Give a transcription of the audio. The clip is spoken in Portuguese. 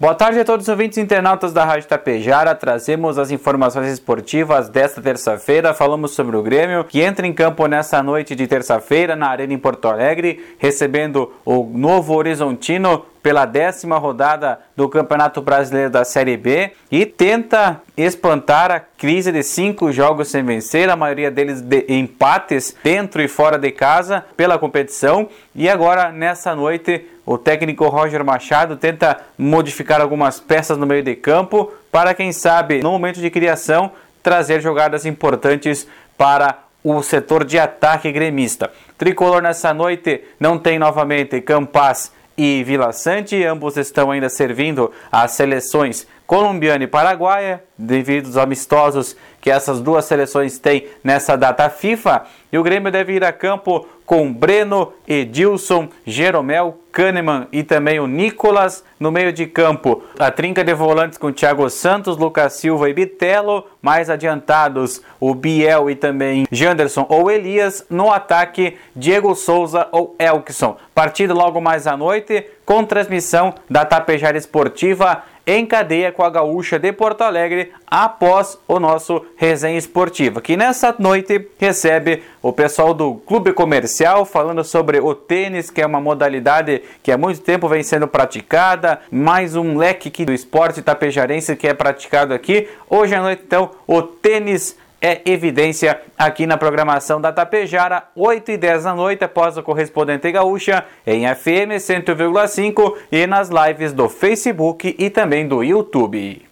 Boa tarde a todos os ouvintes internautas da Rádio Tapejara. Trazemos as informações esportivas desta terça-feira. Falamos sobre o Grêmio, que entra em campo nessa noite de terça-feira na Arena em Porto Alegre, recebendo o Novo Horizontino pela décima rodada do Campeonato Brasileiro da Série B e tenta espantar a crise de cinco jogos sem vencer, a maioria deles de empates dentro e fora de casa pela competição. E agora, nessa noite, o técnico Roger Machado tenta modificar algumas peças no meio de campo para, quem sabe, no momento de criação, trazer jogadas importantes para o setor de ataque gremista. Tricolor nessa noite não tem novamente Campas e Vila Sante, ambos estão ainda servindo as seleções colombiana e paraguaia, devido aos amistosos que essas duas seleções têm nessa data FIFA. E o Grêmio deve ir a campo com Breno, Edilson, Jeromel, Kahneman e também o Nicolas no meio de campo. A trinca de volantes com Thiago Santos, Lucas Silva e Bitelo. Mais adiantados, o Biel e também Janderson ou Elias. No ataque, Diego Souza ou Elkson. Partido logo mais à noite com transmissão da Tapejara Esportiva em cadeia com a Gaúcha de Porto Alegre após o nosso resenha esportiva, que nessa noite recebe o pessoal do Clube Comercial falando sobre o tênis, que é uma modalidade que há muito tempo vem sendo praticada, mais um leque do esporte tapejarense que é praticado aqui. Hoje à noite, então, o tênis é evidência aqui na programação da Tapejara, 8 e 10 da noite, após o correspondente gaúcha, em FM 100,5 e nas lives do Facebook e também do YouTube.